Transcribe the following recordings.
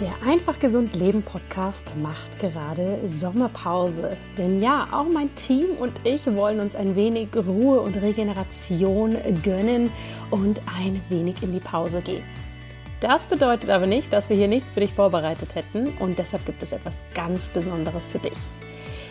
Der Einfach Gesund Leben Podcast macht gerade Sommerpause. Denn ja, auch mein Team und ich wollen uns ein wenig Ruhe und Regeneration gönnen und ein wenig in die Pause gehen. Das bedeutet aber nicht, dass wir hier nichts für dich vorbereitet hätten und deshalb gibt es etwas ganz Besonderes für dich.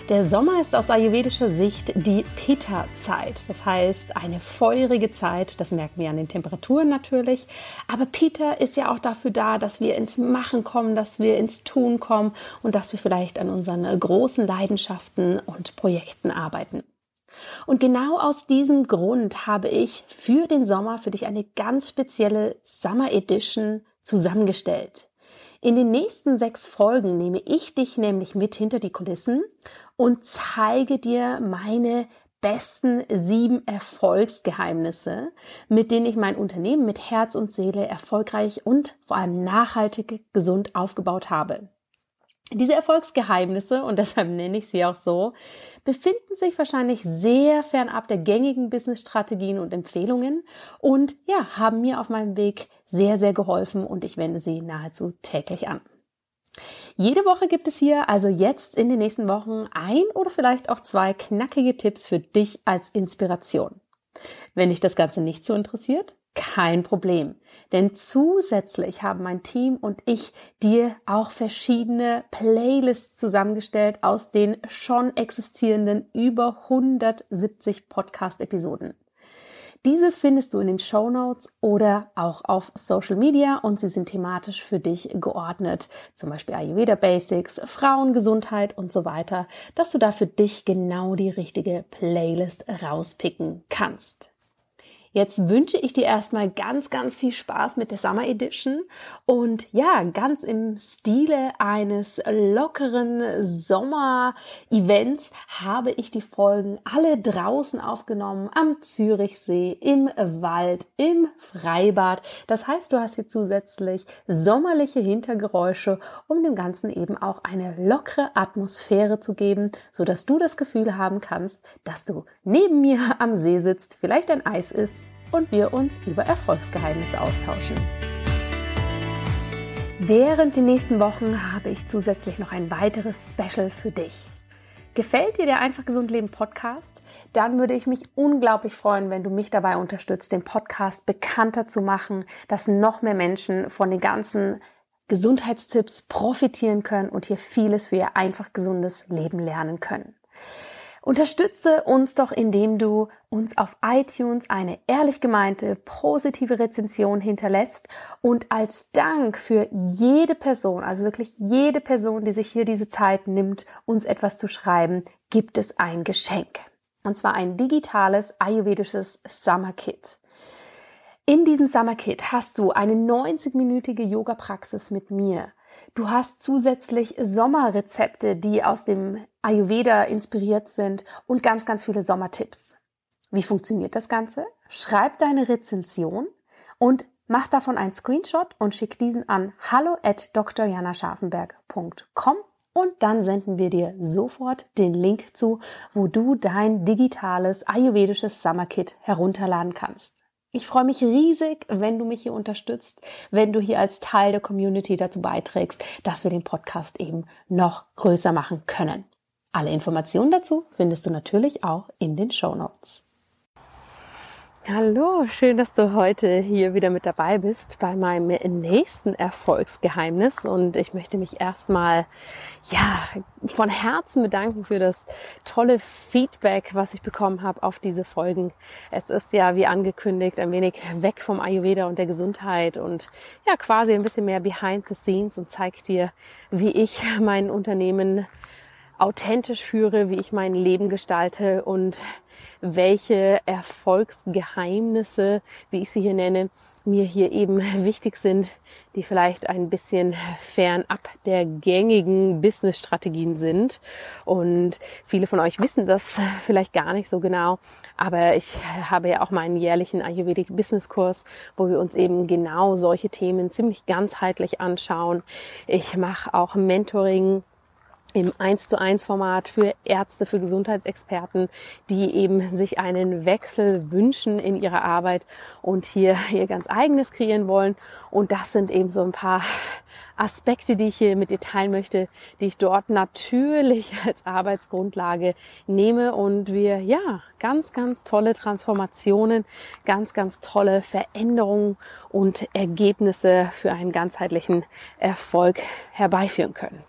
Der Sommer ist aus ayurvedischer Sicht die Pitta-Zeit. Das heißt, eine feurige Zeit. Das merken wir an den Temperaturen natürlich. Aber Pitta ist ja auch dafür da, dass wir ins Machen kommen, dass wir ins Tun kommen und dass wir vielleicht an unseren großen Leidenschaften und Projekten arbeiten. Und genau aus diesem Grund habe ich für den Sommer für dich eine ganz spezielle Summer Edition zusammengestellt. In den nächsten sechs Folgen nehme ich dich nämlich mit hinter die Kulissen und zeige dir meine besten sieben Erfolgsgeheimnisse, mit denen ich mein Unternehmen mit Herz und Seele erfolgreich und vor allem nachhaltig gesund aufgebaut habe. Diese Erfolgsgeheimnisse, und deshalb nenne ich sie auch so, befinden sich wahrscheinlich sehr fernab der gängigen Business-Strategien und Empfehlungen und ja, haben mir auf meinem Weg sehr, sehr geholfen und ich wende sie nahezu täglich an. Jede Woche gibt es hier also jetzt in den nächsten Wochen ein oder vielleicht auch zwei knackige Tipps für dich als Inspiration. Wenn dich das Ganze nicht so interessiert, kein Problem. Denn zusätzlich haben mein Team und ich dir auch verschiedene Playlists zusammengestellt aus den schon existierenden über 170 Podcast-Episoden. Diese findest du in den Show Notes oder auch auf Social Media und sie sind thematisch für dich geordnet. Zum Beispiel Ayurveda Basics, Frauengesundheit und so weiter, dass du da für dich genau die richtige Playlist rauspicken kannst. Jetzt wünsche ich dir erstmal ganz, ganz viel Spaß mit der Summer Edition und ja, ganz im Stile eines lockeren Sommer-Events habe ich die Folgen alle draußen aufgenommen, am Zürichsee, im Wald, im Freibad. Das heißt, du hast hier zusätzlich sommerliche Hintergeräusche, um dem Ganzen eben auch eine lockere Atmosphäre zu geben, so dass du das Gefühl haben kannst, dass du neben mir am See sitzt, vielleicht ein Eis isst und wir uns über Erfolgsgeheimnisse austauschen. Während den nächsten Wochen habe ich zusätzlich noch ein weiteres Special für dich. Gefällt dir der Einfach Gesund Leben Podcast? Dann würde ich mich unglaublich freuen, wenn du mich dabei unterstützt, den Podcast bekannter zu machen, dass noch mehr Menschen von den ganzen Gesundheitstipps profitieren können und hier vieles für ihr einfach gesundes Leben lernen können. Unterstütze uns doch, indem du uns auf iTunes eine ehrlich gemeinte, positive Rezension hinterlässt und als Dank für jede Person, also wirklich jede Person, die sich hier diese Zeit nimmt, uns etwas zu schreiben, gibt es ein Geschenk. Und zwar ein digitales ayurvedisches Summer Kit. In diesem Summer Kit hast du eine 90-minütige Yoga-Praxis mit mir. Du hast zusätzlich Sommerrezepte, die aus dem Ayurveda inspiriert sind und ganz, ganz viele Sommertipps. Wie funktioniert das Ganze? Schreib deine Rezension und mach davon einen Screenshot und schick diesen an hallo at drjanascharfenberg.com und dann senden wir dir sofort den Link zu, wo du dein digitales ayurvedisches Summerkit herunterladen kannst. Ich freue mich riesig, wenn du mich hier unterstützt, wenn du hier als Teil der Community dazu beiträgst, dass wir den Podcast eben noch größer machen können. Alle Informationen dazu findest du natürlich auch in den Show Notes. Hallo, schön, dass du heute hier wieder mit dabei bist bei meinem nächsten Erfolgsgeheimnis. Und ich möchte mich erstmal, ja, von Herzen bedanken für das tolle Feedback, was ich bekommen habe auf diese Folgen. Es ist ja, wie angekündigt, ein wenig weg vom Ayurveda und der Gesundheit und ja, quasi ein bisschen mehr behind the scenes und zeigt dir, wie ich mein Unternehmen authentisch führe, wie ich mein Leben gestalte und welche Erfolgsgeheimnisse, wie ich sie hier nenne, mir hier eben wichtig sind, die vielleicht ein bisschen fernab der gängigen Business-Strategien sind. Und viele von euch wissen das vielleicht gar nicht so genau. Aber ich habe ja auch meinen jährlichen Ayurvedic Business Kurs, wo wir uns eben genau solche Themen ziemlich ganzheitlich anschauen. Ich mache auch Mentoring im 1 zu 1 Format für Ärzte, für Gesundheitsexperten, die eben sich einen Wechsel wünschen in ihrer Arbeit und hier ihr ganz eigenes kreieren wollen. Und das sind eben so ein paar Aspekte, die ich hier mit dir teilen möchte, die ich dort natürlich als Arbeitsgrundlage nehme und wir ja ganz, ganz tolle Transformationen, ganz, ganz tolle Veränderungen und Ergebnisse für einen ganzheitlichen Erfolg herbeiführen können.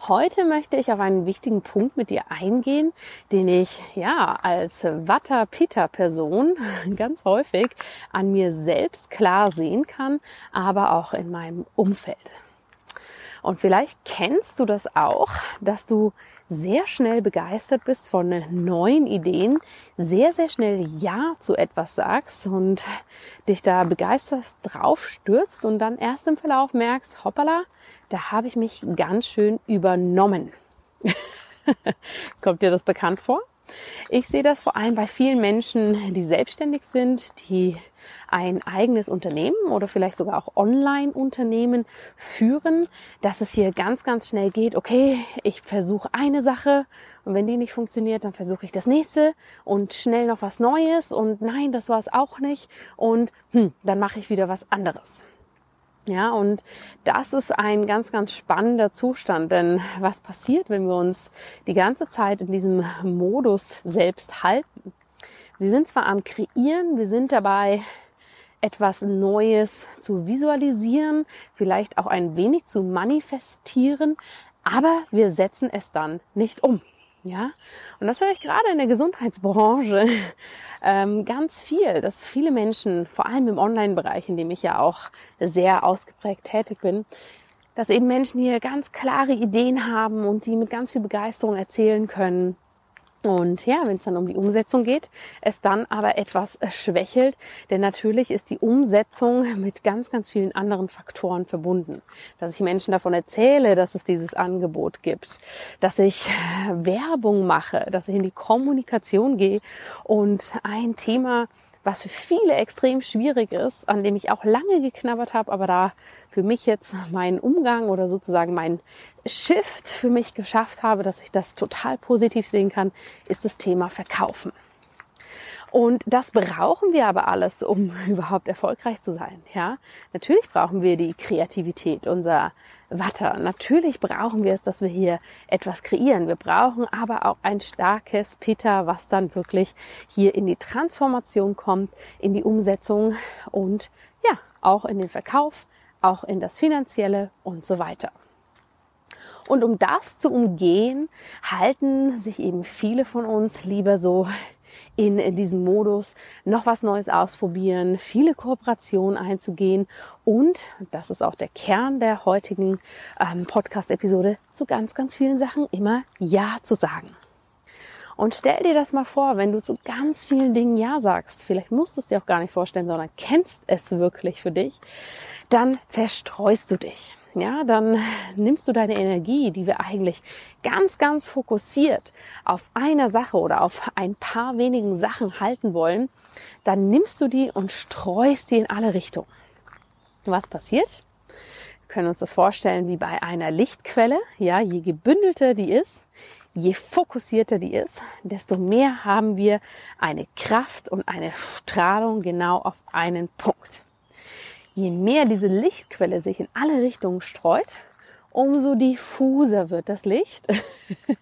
Heute möchte ich auf einen wichtigen Punkt mit dir eingehen, den ich ja als Vata Pitta Person ganz häufig an mir selbst klar sehen kann, aber auch in meinem Umfeld. Und vielleicht kennst du das auch, dass du sehr schnell begeistert bist von neuen Ideen, sehr, sehr schnell Ja zu etwas sagst und dich da begeistert drauf stürzt und dann erst im Verlauf merkst, hoppala, da habe ich mich ganz schön übernommen. Kommt dir das bekannt vor? Ich sehe das vor allem bei vielen Menschen, die selbstständig sind, die ein eigenes Unternehmen oder vielleicht sogar auch Online-Unternehmen führen, dass es hier ganz, ganz schnell geht, okay, ich versuche eine Sache und wenn die nicht funktioniert, dann versuche ich das nächste und schnell noch was Neues und nein, das war es auch nicht und hm, dann mache ich wieder was anderes. Ja, und das ist ein ganz, ganz spannender Zustand, denn was passiert, wenn wir uns die ganze Zeit in diesem Modus selbst halten? Wir sind zwar am Kreieren, wir sind dabei, etwas Neues zu visualisieren, vielleicht auch ein wenig zu manifestieren, aber wir setzen es dann nicht um. Ja, und das höre ich gerade in der Gesundheitsbranche ähm, ganz viel, dass viele Menschen, vor allem im Online-Bereich, in dem ich ja auch sehr ausgeprägt tätig bin, dass eben Menschen hier ganz klare Ideen haben und die mit ganz viel Begeisterung erzählen können und ja, wenn es dann um die Umsetzung geht, es dann aber etwas schwächelt, denn natürlich ist die Umsetzung mit ganz, ganz vielen anderen Faktoren verbunden. Dass ich Menschen davon erzähle, dass es dieses Angebot gibt, dass ich Werbung mache, dass ich in die Kommunikation gehe und ein Thema was für viele extrem schwierig ist, an dem ich auch lange geknabbert habe, aber da für mich jetzt meinen Umgang oder sozusagen mein Shift für mich geschafft habe, dass ich das total positiv sehen kann, ist das Thema Verkaufen. Und das brauchen wir aber alles, um überhaupt erfolgreich zu sein. Ja, natürlich brauchen wir die Kreativität, unser Watter. Natürlich brauchen wir es, dass wir hier etwas kreieren. Wir brauchen aber auch ein starkes Pitta, was dann wirklich hier in die Transformation kommt, in die Umsetzung und ja, auch in den Verkauf, auch in das Finanzielle und so weiter. Und um das zu umgehen, halten sich eben viele von uns lieber so in diesem Modus noch was Neues ausprobieren, viele Kooperationen einzugehen und, das ist auch der Kern der heutigen ähm, Podcast-Episode, zu ganz, ganz vielen Sachen immer Ja zu sagen. Und stell dir das mal vor, wenn du zu ganz vielen Dingen Ja sagst, vielleicht musst du es dir auch gar nicht vorstellen, sondern kennst es wirklich für dich, dann zerstreust du dich ja, dann nimmst du deine Energie, die wir eigentlich ganz, ganz fokussiert auf einer Sache oder auf ein paar wenigen Sachen halten wollen, dann nimmst du die und streust die in alle Richtungen. Was passiert? können uns das vorstellen wie bei einer Lichtquelle. Ja, je gebündelter die ist, je fokussierter die ist, desto mehr haben wir eine Kraft und eine Strahlung genau auf einen Punkt. Je mehr diese Lichtquelle sich in alle Richtungen streut, umso diffuser wird das Licht,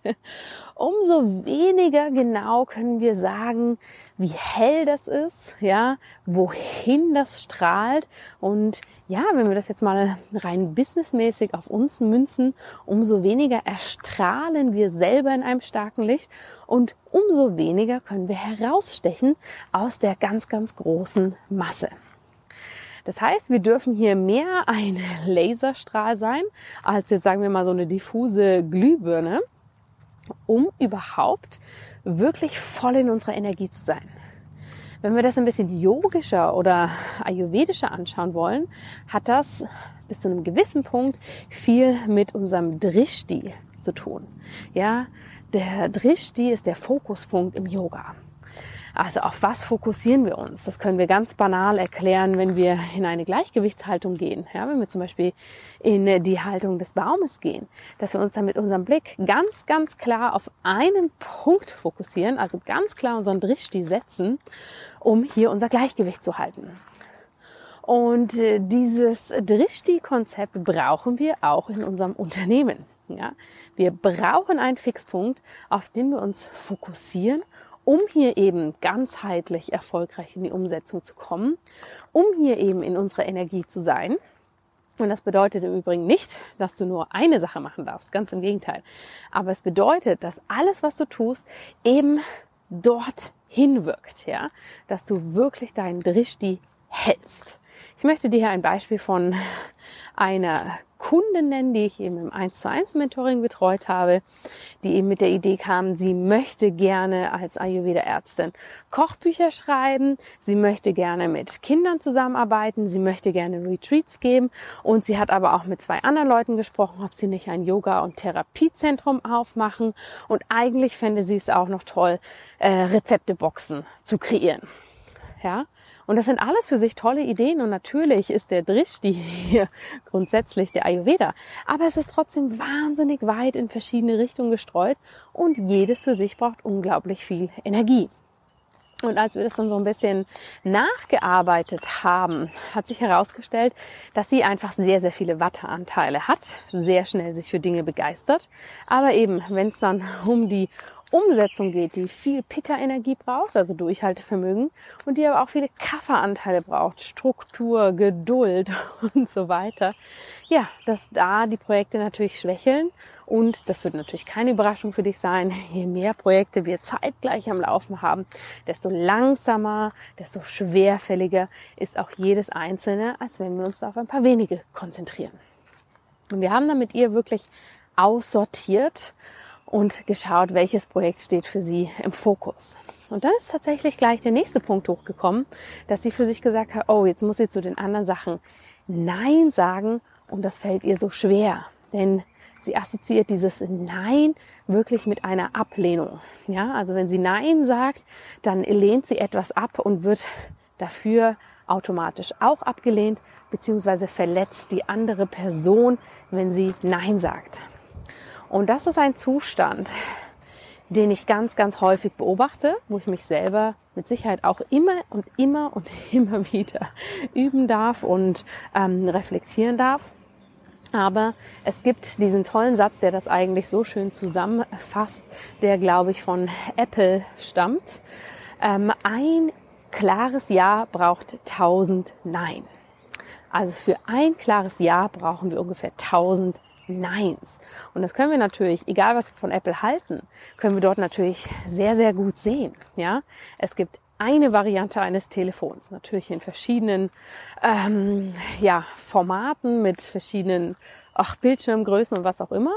umso weniger genau können wir sagen, wie hell das ist, ja, wohin das strahlt und ja, wenn wir das jetzt mal rein businessmäßig auf uns münzen, umso weniger erstrahlen wir selber in einem starken Licht und umso weniger können wir herausstechen aus der ganz, ganz großen Masse. Das heißt, wir dürfen hier mehr ein Laserstrahl sein, als jetzt sagen wir mal so eine diffuse Glühbirne, um überhaupt wirklich voll in unserer Energie zu sein. Wenn wir das ein bisschen yogischer oder ayurvedischer anschauen wollen, hat das bis zu einem gewissen Punkt viel mit unserem Drishti zu tun. Ja, der Drishti ist der Fokuspunkt im Yoga. Also auf was fokussieren wir uns? Das können wir ganz banal erklären, wenn wir in eine Gleichgewichtshaltung gehen. Ja, wenn wir zum Beispiel in die Haltung des Baumes gehen, dass wir uns dann mit unserem Blick ganz, ganz klar auf einen Punkt fokussieren, also ganz klar unseren Drishti setzen, um hier unser Gleichgewicht zu halten. Und äh, dieses Drishti-Konzept brauchen wir auch in unserem Unternehmen. Ja, wir brauchen einen Fixpunkt, auf den wir uns fokussieren um hier eben ganzheitlich erfolgreich in die Umsetzung zu kommen, um hier eben in unserer Energie zu sein. Und das bedeutet im Übrigen nicht, dass du nur eine Sache machen darfst, ganz im Gegenteil. Aber es bedeutet, dass alles, was du tust, eben dort hinwirkt, ja, dass du wirklich deinen Drishti hältst. Ich möchte dir hier ein Beispiel von einer Kundin nennen, die ich eben im 1 zu 1 Mentoring betreut habe, die eben mit der Idee kam, sie möchte gerne als Ayurveda-Ärztin Kochbücher schreiben, sie möchte gerne mit Kindern zusammenarbeiten, sie möchte gerne Retreats geben und sie hat aber auch mit zwei anderen Leuten gesprochen, ob sie nicht ein Yoga- und Therapiezentrum aufmachen und eigentlich fände sie es auch noch toll, äh, Rezepteboxen zu kreieren. Ja, und das sind alles für sich tolle Ideen und natürlich ist der Drishti hier grundsätzlich der Ayurveda. Aber es ist trotzdem wahnsinnig weit in verschiedene Richtungen gestreut und jedes für sich braucht unglaublich viel Energie. Und als wir das dann so ein bisschen nachgearbeitet haben, hat sich herausgestellt, dass sie einfach sehr, sehr viele Watteanteile hat, sehr schnell sich für Dinge begeistert. Aber eben, wenn es dann um die Umsetzung geht, die viel Pitta-Energie braucht, also Durchhaltevermögen, und die aber auch viele Kafferanteile braucht, Struktur, Geduld und so weiter. Ja, dass da die Projekte natürlich schwächeln und das wird natürlich keine Überraschung für dich sein. Je mehr Projekte wir zeitgleich am Laufen haben, desto langsamer, desto schwerfälliger ist auch jedes einzelne, als wenn wir uns auf ein paar wenige konzentrieren. Und wir haben dann mit ihr wirklich aussortiert und geschaut, welches Projekt steht für sie im Fokus. Und dann ist tatsächlich gleich der nächste Punkt hochgekommen, dass sie für sich gesagt hat, oh, jetzt muss sie zu den anderen Sachen Nein sagen und das fällt ihr so schwer. Denn sie assoziiert dieses Nein wirklich mit einer Ablehnung. Ja, also wenn sie Nein sagt, dann lehnt sie etwas ab und wird dafür automatisch auch abgelehnt, beziehungsweise verletzt die andere Person, wenn sie Nein sagt. Und das ist ein Zustand, den ich ganz, ganz häufig beobachte, wo ich mich selber mit Sicherheit auch immer und immer und immer wieder üben darf und ähm, reflektieren darf. Aber es gibt diesen tollen Satz, der das eigentlich so schön zusammenfasst, der, glaube ich, von Apple stammt. Ähm, ein klares Ja braucht tausend Nein. Also für ein klares Ja brauchen wir ungefähr tausend Neins. Und das können wir natürlich, egal was wir von Apple halten, können wir dort natürlich sehr, sehr gut sehen. Ja, es gibt eine Variante eines Telefons, natürlich in verschiedenen ähm, ja, Formaten mit verschiedenen ach, Bildschirmgrößen und was auch immer.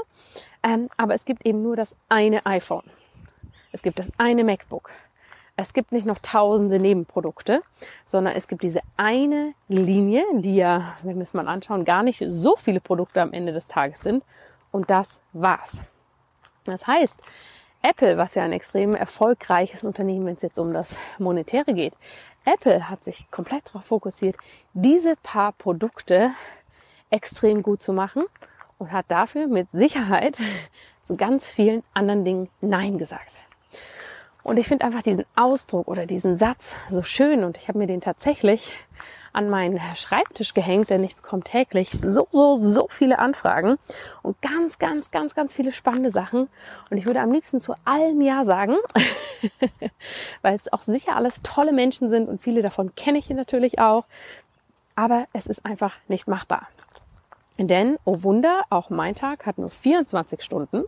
Ähm, aber es gibt eben nur das eine iPhone. Es gibt das eine MacBook es gibt nicht noch tausende Nebenprodukte, sondern es gibt diese eine Linie, die ja, wenn wir es mal anschauen, gar nicht so viele Produkte am Ende des Tages sind. Und das war's. Das heißt, Apple, was ja ein extrem erfolgreiches Unternehmen, wenn es jetzt um das Monetäre geht, Apple hat sich komplett darauf fokussiert, diese paar Produkte extrem gut zu machen und hat dafür mit Sicherheit zu ganz vielen anderen Dingen Nein gesagt. Und ich finde einfach diesen Ausdruck oder diesen Satz so schön und ich habe mir den tatsächlich an meinen Schreibtisch gehängt, denn ich bekomme täglich so, so, so viele Anfragen und ganz, ganz, ganz, ganz viele spannende Sachen. Und ich würde am liebsten zu allem Ja sagen, weil es auch sicher alles tolle Menschen sind und viele davon kenne ich natürlich auch. Aber es ist einfach nicht machbar. Denn, oh Wunder, auch mein Tag hat nur 24 Stunden.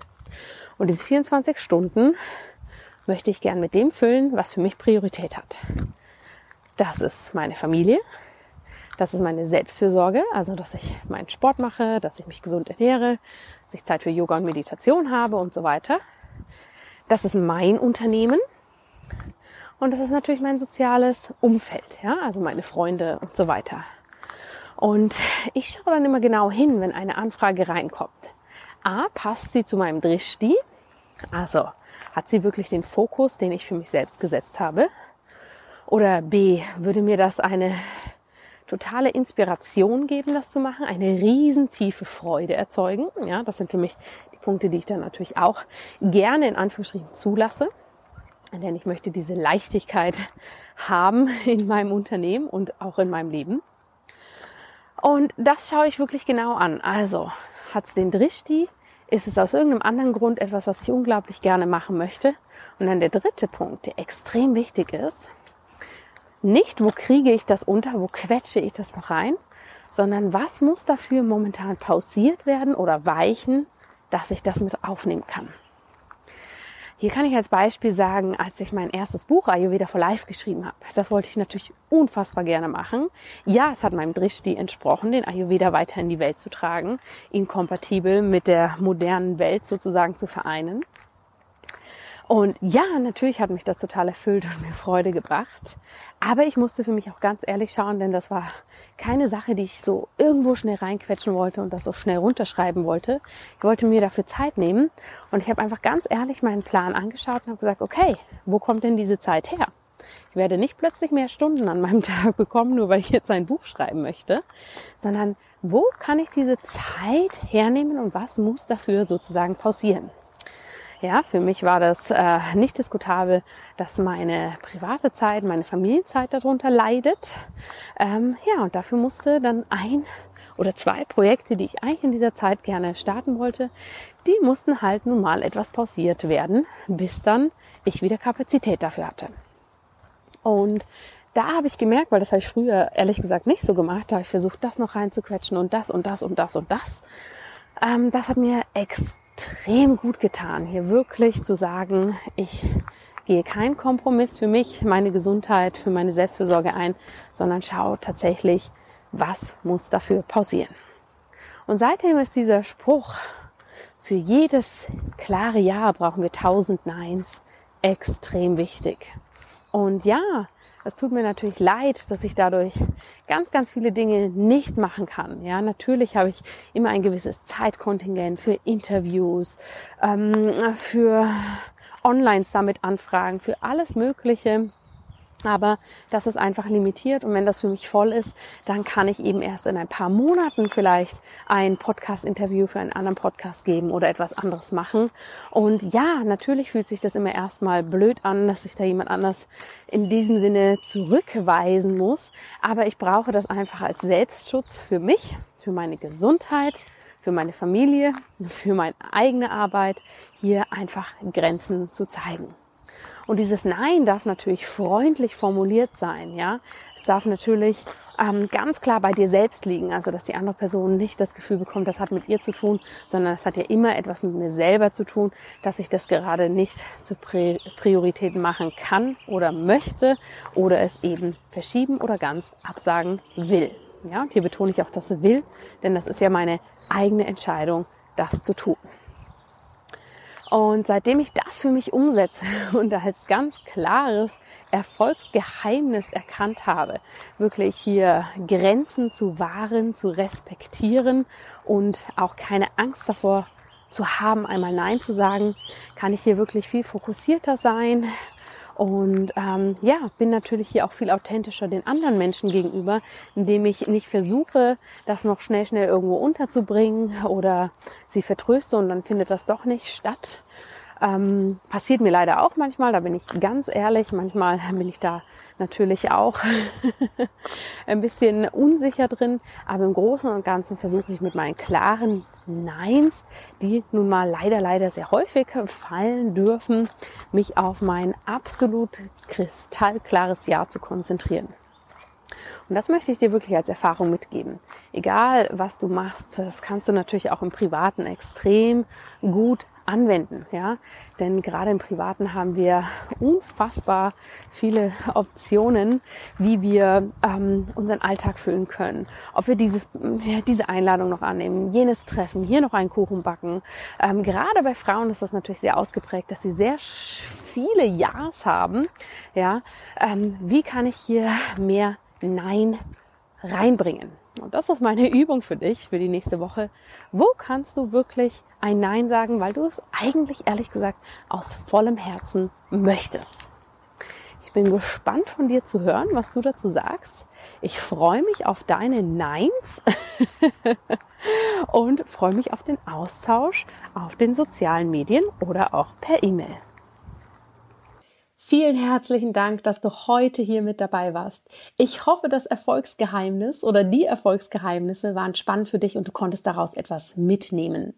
Und diese 24 Stunden möchte ich gern mit dem füllen, was für mich Priorität hat. Das ist meine Familie, das ist meine Selbstfürsorge, also dass ich meinen Sport mache, dass ich mich gesund ernähre, dass ich Zeit für Yoga und Meditation habe und so weiter. Das ist mein Unternehmen. Und das ist natürlich mein soziales Umfeld, ja, also meine Freunde und so weiter. Und ich schaue dann immer genau hin, wenn eine Anfrage reinkommt. A, passt sie zu meinem Drishti? Also, hat sie wirklich den Fokus, den ich für mich selbst gesetzt habe? Oder B, würde mir das eine totale Inspiration geben, das zu machen, eine riesen tiefe Freude erzeugen. Ja, das sind für mich die Punkte, die ich dann natürlich auch gerne in Anführungsstrichen zulasse. Denn ich möchte diese Leichtigkeit haben in meinem Unternehmen und auch in meinem Leben. Und das schaue ich wirklich genau an. Also, hat es den Drishti? Ist es aus irgendeinem anderen Grund etwas, was ich unglaublich gerne machen möchte? Und dann der dritte Punkt, der extrem wichtig ist, nicht, wo kriege ich das unter, wo quetsche ich das noch rein, sondern was muss dafür momentan pausiert werden oder weichen, dass ich das mit aufnehmen kann. Hier kann ich als Beispiel sagen, als ich mein erstes Buch Ayurveda for Life geschrieben habe, das wollte ich natürlich unfassbar gerne machen. Ja, es hat meinem Drishti entsprochen, den Ayurveda weiter in die Welt zu tragen, ihn kompatibel mit der modernen Welt sozusagen zu vereinen. Und ja, natürlich hat mich das total erfüllt und mir Freude gebracht. Aber ich musste für mich auch ganz ehrlich schauen, denn das war keine Sache, die ich so irgendwo schnell reinquetschen wollte und das so schnell runterschreiben wollte. Ich wollte mir dafür Zeit nehmen und ich habe einfach ganz ehrlich meinen Plan angeschaut und habe gesagt, okay, wo kommt denn diese Zeit her? Ich werde nicht plötzlich mehr Stunden an meinem Tag bekommen, nur weil ich jetzt ein Buch schreiben möchte, sondern wo kann ich diese Zeit hernehmen und was muss dafür sozusagen pausieren? Ja, für mich war das äh, nicht diskutabel, dass meine private Zeit, meine Familienzeit darunter leidet. Ähm, ja, und dafür musste dann ein oder zwei Projekte, die ich eigentlich in dieser Zeit gerne starten wollte, die mussten halt nun mal etwas pausiert werden, bis dann ich wieder Kapazität dafür hatte. Und da habe ich gemerkt, weil das habe ich früher ehrlich gesagt nicht so gemacht, da habe ich versucht, das noch reinzuquetschen und das und das und das und das. Ähm, das hat mir extrem extrem gut getan, hier wirklich zu sagen, ich gehe keinen Kompromiss für mich, meine Gesundheit, für meine Selbstfürsorge ein, sondern schaue tatsächlich, was muss dafür pausieren. Und seitdem ist dieser Spruch, für jedes klare Ja brauchen wir tausend Neins, extrem wichtig. Und ja, es tut mir natürlich leid, dass ich dadurch ganz, ganz viele Dinge nicht machen kann. Ja, natürlich habe ich immer ein gewisses Zeitkontingent für Interviews, ähm, für Online-Summit-Anfragen, für alles Mögliche. Aber das ist einfach limitiert und wenn das für mich voll ist, dann kann ich eben erst in ein paar Monaten vielleicht ein Podcast-Interview für einen anderen Podcast geben oder etwas anderes machen. Und ja, natürlich fühlt sich das immer erstmal blöd an, dass ich da jemand anders in diesem Sinne zurückweisen muss. Aber ich brauche das einfach als Selbstschutz für mich, für meine Gesundheit, für meine Familie, für meine eigene Arbeit, hier einfach Grenzen zu zeigen. Und dieses Nein darf natürlich freundlich formuliert sein, ja. Es darf natürlich ähm, ganz klar bei dir selbst liegen, also dass die andere Person nicht das Gefühl bekommt, das hat mit ihr zu tun, sondern es hat ja immer etwas mit mir selber zu tun, dass ich das gerade nicht zur Priorität machen kann oder möchte oder es eben verschieben oder ganz absagen will. Ja, und hier betone ich auch das will, denn das ist ja meine eigene Entscheidung, das zu tun. Und seitdem ich das für mich umsetze und als ganz klares Erfolgsgeheimnis erkannt habe, wirklich hier Grenzen zu wahren, zu respektieren und auch keine Angst davor zu haben, einmal Nein zu sagen, kann ich hier wirklich viel fokussierter sein Und ähm, ja, bin natürlich hier auch viel authentischer den anderen Menschen gegenüber, indem ich nicht versuche, das noch schnell, schnell irgendwo unterzubringen oder sie vertröste und dann findet das doch nicht statt. Ähm, passiert mir leider auch manchmal, da bin ich ganz ehrlich. Manchmal bin ich da natürlich auch ein bisschen unsicher drin. Aber im Großen und Ganzen versuche ich mit meinen klaren Neins, die nun mal leider, leider sehr häufig fallen dürfen, mich auf mein absolut kristallklares Ja zu konzentrieren. Und das möchte ich dir wirklich als Erfahrung mitgeben. Egal, was du machst, das kannst du natürlich auch im Privaten extrem gut anwenden, ja. Denn gerade im Privaten haben wir unfassbar viele Optionen, wie wir ähm, unseren Alltag füllen können. Ob wir dieses, ja, diese Einladung noch annehmen, jenes Treffen, hier noch einen Kuchen backen. Ähm, gerade bei Frauen ist das natürlich sehr ausgeprägt, dass sie sehr viele Ja's haben. Ja, ähm, wie kann ich hier mehr Nein reinbringen? Und das ist meine Übung für dich für die nächste Woche. Wo kannst du wirklich ein Nein sagen, weil du es eigentlich ehrlich gesagt aus vollem Herzen möchtest? Ich bin gespannt von dir zu hören, was du dazu sagst. Ich freue mich auf deine Neins und freue mich auf den Austausch auf den sozialen Medien oder auch per E-Mail. Vielen herzlichen Dank, dass du heute hier mit dabei warst. Ich hoffe, das Erfolgsgeheimnis oder die Erfolgsgeheimnisse waren spannend für dich und du konntest daraus etwas mitnehmen.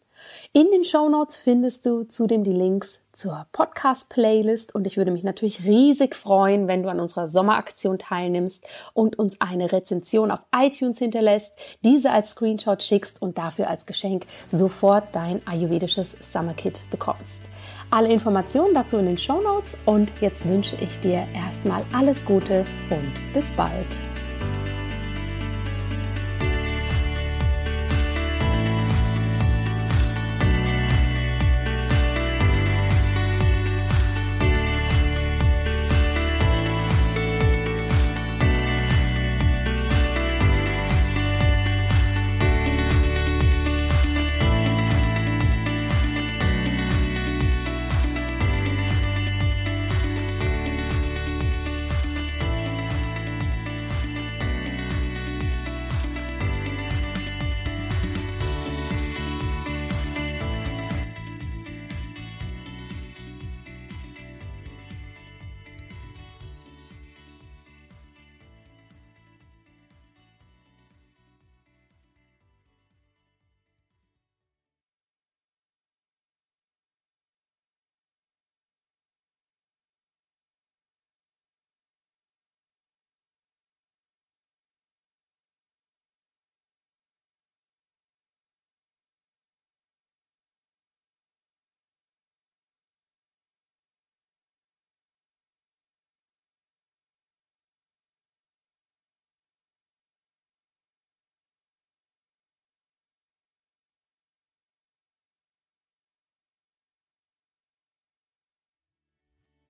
In den Show Notes findest du zudem die Links zur Podcast-Playlist und ich würde mich natürlich riesig freuen, wenn du an unserer Sommeraktion teilnimmst und uns eine Rezension auf iTunes hinterlässt, diese als Screenshot schickst und dafür als Geschenk sofort dein ayurvedisches Summer Kit bekommst. Alle Informationen dazu in den Show Notes und jetzt wünsche ich dir erstmal alles Gute und bis bald.